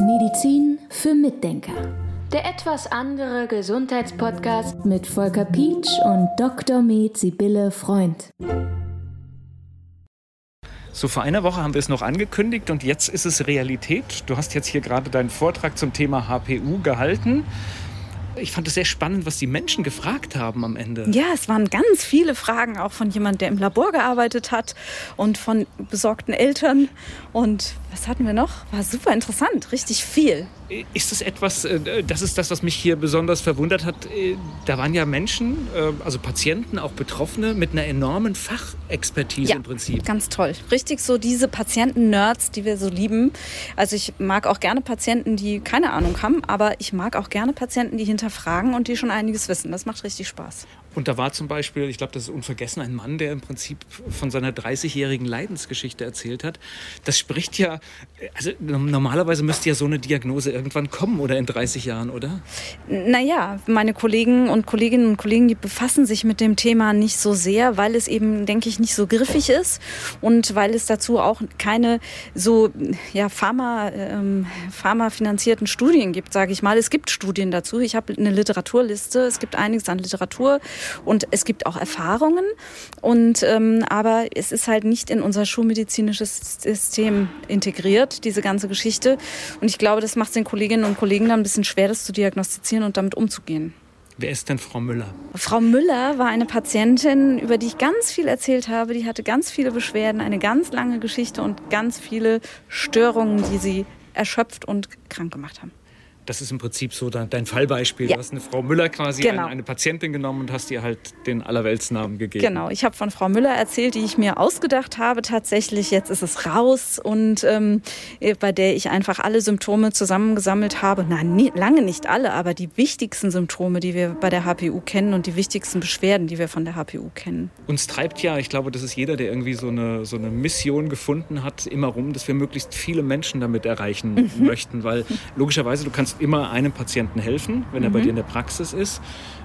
Medizin für Mitdenker. Der etwas andere Gesundheitspodcast mit Volker Pietsch und Dr. Med Sibylle Freund. So vor einer Woche haben wir es noch angekündigt und jetzt ist es Realität. Du hast jetzt hier gerade deinen Vortrag zum Thema HPU gehalten ich fand es sehr spannend, was die Menschen gefragt haben am Ende. Ja, es waren ganz viele Fragen, auch von jemand, der im Labor gearbeitet hat und von besorgten Eltern. Und was hatten wir noch? War super interessant, richtig viel. Ist das etwas, äh, das ist das, was mich hier besonders verwundert hat. Äh, da waren ja Menschen, äh, also Patienten, auch Betroffene, mit einer enormen Fachexpertise ja, im Prinzip. Ganz toll. Richtig so diese Patienten-Nerds, die wir so lieben. Also ich mag auch gerne Patienten, die keine Ahnung haben, aber ich mag auch gerne Patienten, die hinterfragen und die schon einiges wissen. Das macht richtig Spaß. Und da war zum Beispiel, ich glaube, das ist unvergessen, ein Mann, der im Prinzip von seiner 30-jährigen Leidensgeschichte erzählt hat. Das spricht ja, also normalerweise müsste ja so eine Diagnose irgendwann kommen oder in 30 Jahren, oder? Naja, meine Kollegen und Kolleginnen und Kollegen, die befassen sich mit dem Thema nicht so sehr, weil es eben, denke ich, nicht so griffig ist und weil es dazu auch keine so ja, Pharma, ähm, Pharma-finanzierten Studien gibt, sage ich mal. Es gibt Studien dazu. Ich habe eine Literaturliste. Es gibt einiges an Literatur und es gibt auch Erfahrungen. Und, ähm, aber es ist halt nicht in unser schulmedizinisches System integriert, diese ganze Geschichte. Und ich glaube, das macht den Kolleginnen und Kollegen dann ein bisschen schwer, das zu diagnostizieren und damit umzugehen. Wer ist denn Frau Müller? Frau Müller war eine Patientin, über die ich ganz viel erzählt habe. Die hatte ganz viele Beschwerden, eine ganz lange Geschichte und ganz viele Störungen, die sie erschöpft und krank gemacht haben das ist im Prinzip so dein, Fallbeispiel. Ja. Du hast eine Frau Müller quasi, genau. eine, eine, Patientin genommen und hast ihr halt den Allerweltsnamen gegeben. Genau, ich habe von Frau Müller erzählt, die ich mir ausgedacht habe tatsächlich. Jetzt ist es raus und ähm, bei der ich einfach alle Symptome zusammengesammelt habe. Nein, nie, lange nicht alle, aber die wichtigsten Symptome, die wir bei der HPU kennen und die wichtigsten Beschwerden, die wir von der HPU kennen. Uns treibt ja, ich glaube, das ist jeder, der irgendwie so eine, so eine Mission gefunden hat, immer rum, dass wir möglichst viele Menschen damit erreichen mhm. möchten, weil logischerweise du kannst immer einem Patienten helfen, wenn er bei mhm. dir in der Praxis ist.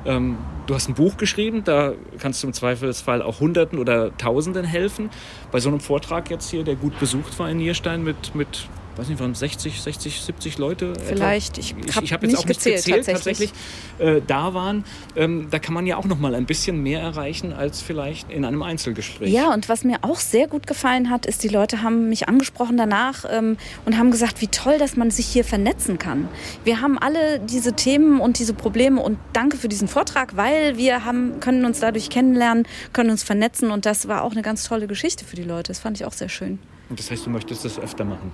Ähm, du hast ein Buch geschrieben, da kannst du im Zweifelsfall auch Hunderten oder Tausenden helfen. Bei so einem Vortrag jetzt hier, der gut besucht war in Nierstein mit, mit weiß nicht, waren 60, 60, 70 Leute. Vielleicht, etwa. ich habe hab jetzt auch nicht gezählt, gezählt tatsächlich, tatsächlich äh, da waren. Ähm, da kann man ja auch noch mal ein bisschen mehr erreichen als vielleicht in einem Einzelgespräch. Ja, und was mir auch sehr gut gefallen hat, ist, die Leute haben mich angesprochen danach ähm, und haben gesagt, wie toll, dass man sich hier vernetzen kann. Wir haben alle diese Themen und diese Probleme und danke für diesen Vortrag, weil wir haben, können uns dadurch kennenlernen, können uns vernetzen und das war auch eine ganz tolle Geschichte für die Leute. Das fand ich auch sehr schön. Und das heißt, du möchtest das öfter machen?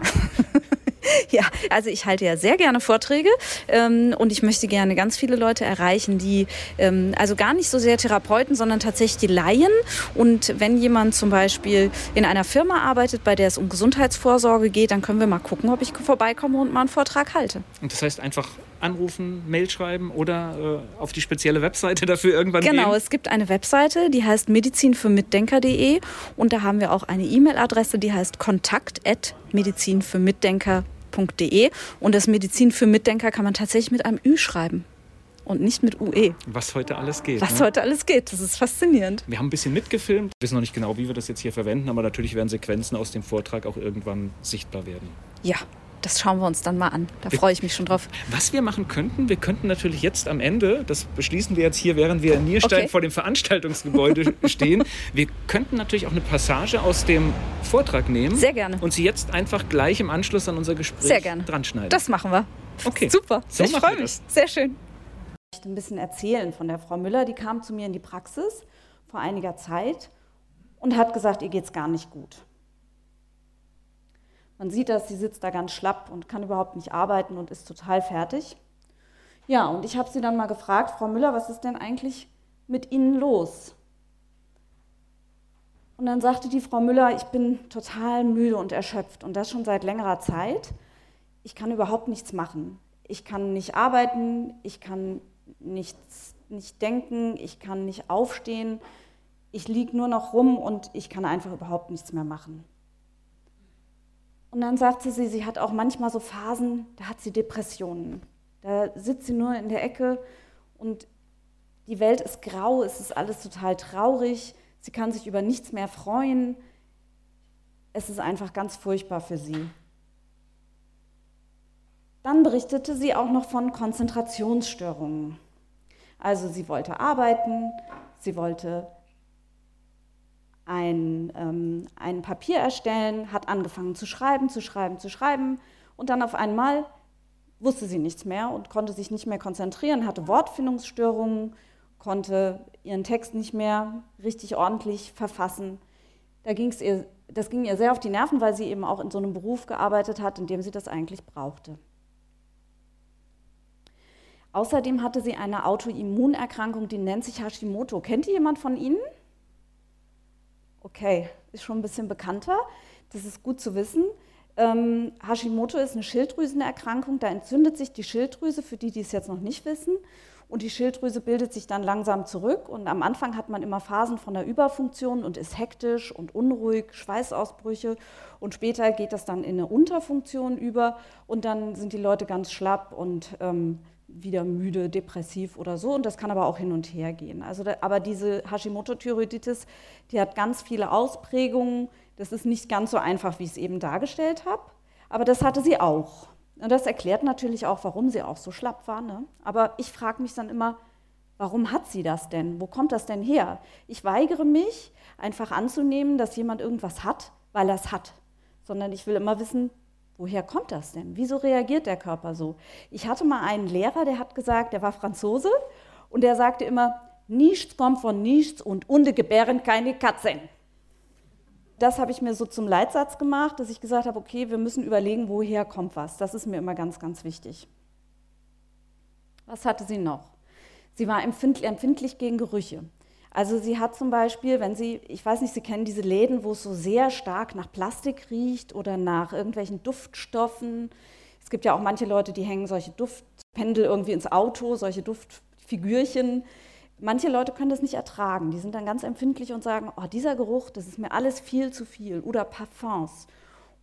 ja, also ich halte ja sehr gerne Vorträge ähm, und ich möchte gerne ganz viele Leute erreichen, die ähm, also gar nicht so sehr Therapeuten, sondern tatsächlich die Laien. Und wenn jemand zum Beispiel in einer Firma arbeitet, bei der es um Gesundheitsvorsorge geht, dann können wir mal gucken, ob ich vorbeikomme und mal einen Vortrag halte. Und das heißt einfach anrufen, Mail schreiben oder äh, auf die spezielle Webseite dafür irgendwann genau, gehen? Genau, es gibt eine Webseite, die heißt medizinfürmitdenker.de und da haben wir auch eine E-Mail-Adresse, die heißt kontakt@medizinfürmitdenker.de und das Medizin für Mitdenker kann man tatsächlich mit einem Ü schreiben und nicht mit UE. Was heute alles geht. Was ne? heute alles geht, das ist faszinierend. Wir haben ein bisschen mitgefilmt, wir wissen noch nicht genau, wie wir das jetzt hier verwenden, aber natürlich werden Sequenzen aus dem Vortrag auch irgendwann sichtbar werden. Ja, das schauen wir uns dann mal an. Da freue ich mich schon drauf. Was wir machen könnten, wir könnten natürlich jetzt am Ende, das beschließen wir jetzt hier, während wir in Nierstein okay. vor dem Veranstaltungsgebäude stehen, wir könnten natürlich auch eine Passage aus dem Vortrag nehmen. Sehr gerne. Und sie jetzt einfach gleich im Anschluss an unser Gespräch Sehr gerne. dran schneiden. Das machen wir. Okay. Super. So ich freue mich. Sehr schön. Ich möchte ein bisschen erzählen von der Frau Müller. Die kam zu mir in die Praxis vor einiger Zeit und hat gesagt, ihr geht es gar nicht gut. Man sieht das, sie sitzt da ganz schlapp und kann überhaupt nicht arbeiten und ist total fertig. Ja, und ich habe sie dann mal gefragt, Frau Müller, was ist denn eigentlich mit Ihnen los? Und dann sagte die Frau Müller, ich bin total müde und erschöpft und das schon seit längerer Zeit. Ich kann überhaupt nichts machen. Ich kann nicht arbeiten, ich kann nichts, nicht denken, ich kann nicht aufstehen. Ich liege nur noch rum und ich kann einfach überhaupt nichts mehr machen. Und dann sagte sie, sie hat auch manchmal so Phasen, da hat sie Depressionen. Da sitzt sie nur in der Ecke und die Welt ist grau, es ist alles total traurig, sie kann sich über nichts mehr freuen. es ist einfach ganz furchtbar für sie. Dann berichtete sie auch noch von Konzentrationsstörungen. Also sie wollte arbeiten, sie wollte ein, ähm, ein Papier erstellen, hat angefangen zu schreiben, zu schreiben, zu schreiben und dann auf einmal wusste sie nichts mehr und konnte sich nicht mehr konzentrieren, hatte Wortfindungsstörungen, konnte ihren Text nicht mehr richtig ordentlich verfassen. Da ging's ihr, das ging ihr sehr auf die Nerven, weil sie eben auch in so einem Beruf gearbeitet hat, in dem sie das eigentlich brauchte. Außerdem hatte sie eine Autoimmunerkrankung, die nennt sich Hashimoto. Kennt ihr jemand von Ihnen? Okay, ist schon ein bisschen bekannter. Das ist gut zu wissen. Ähm, Hashimoto ist eine Schilddrüsenerkrankung. Da entzündet sich die Schilddrüse, für die, die es jetzt noch nicht wissen. Und die Schilddrüse bildet sich dann langsam zurück. Und am Anfang hat man immer Phasen von der Überfunktion und ist hektisch und unruhig, Schweißausbrüche. Und später geht das dann in eine Unterfunktion über. Und dann sind die Leute ganz schlapp und ähm, wieder müde, depressiv oder so. Und das kann aber auch hin und her gehen. Also, da, aber diese Hashimoto-Thyreoiditis, die hat ganz viele Ausprägungen. Das ist nicht ganz so einfach, wie ich es eben dargestellt habe. Aber das hatte sie auch. Und das erklärt natürlich auch, warum sie auch so schlapp war. Ne? Aber ich frage mich dann immer, warum hat sie das denn? Wo kommt das denn her? Ich weigere mich, einfach anzunehmen, dass jemand irgendwas hat, weil er es hat. Sondern ich will immer wissen, Woher kommt das denn? Wieso reagiert der Körper so? Ich hatte mal einen Lehrer, der hat gesagt, der war Franzose und der sagte immer, nichts kommt von nichts und Hunde gebären keine Katzen. Das habe ich mir so zum Leitsatz gemacht, dass ich gesagt habe, okay, wir müssen überlegen, woher kommt was. Das ist mir immer ganz, ganz wichtig. Was hatte sie noch? Sie war empfindlich gegen Gerüche. Also sie hat zum Beispiel, wenn sie, ich weiß nicht, Sie kennen diese Läden, wo es so sehr stark nach Plastik riecht oder nach irgendwelchen Duftstoffen. Es gibt ja auch manche Leute, die hängen solche Duftpendel irgendwie ins Auto, solche Duftfigürchen. Manche Leute können das nicht ertragen. Die sind dann ganz empfindlich und sagen, oh, dieser Geruch, das ist mir alles viel zu viel. Oder Parfums.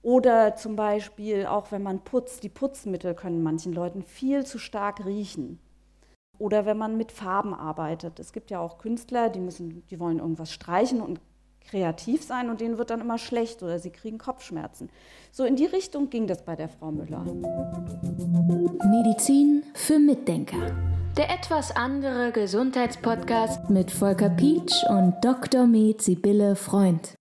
Oder zum Beispiel auch, wenn man putzt, die Putzmittel können manchen Leuten viel zu stark riechen. Oder wenn man mit Farben arbeitet. Es gibt ja auch Künstler, die, müssen, die wollen irgendwas streichen und kreativ sein und denen wird dann immer schlecht oder sie kriegen Kopfschmerzen. So in die Richtung ging das bei der Frau Müller. Medizin für Mitdenker. Der etwas andere Gesundheitspodcast mit Volker Pietsch und Dr. Med Sibylle Freund.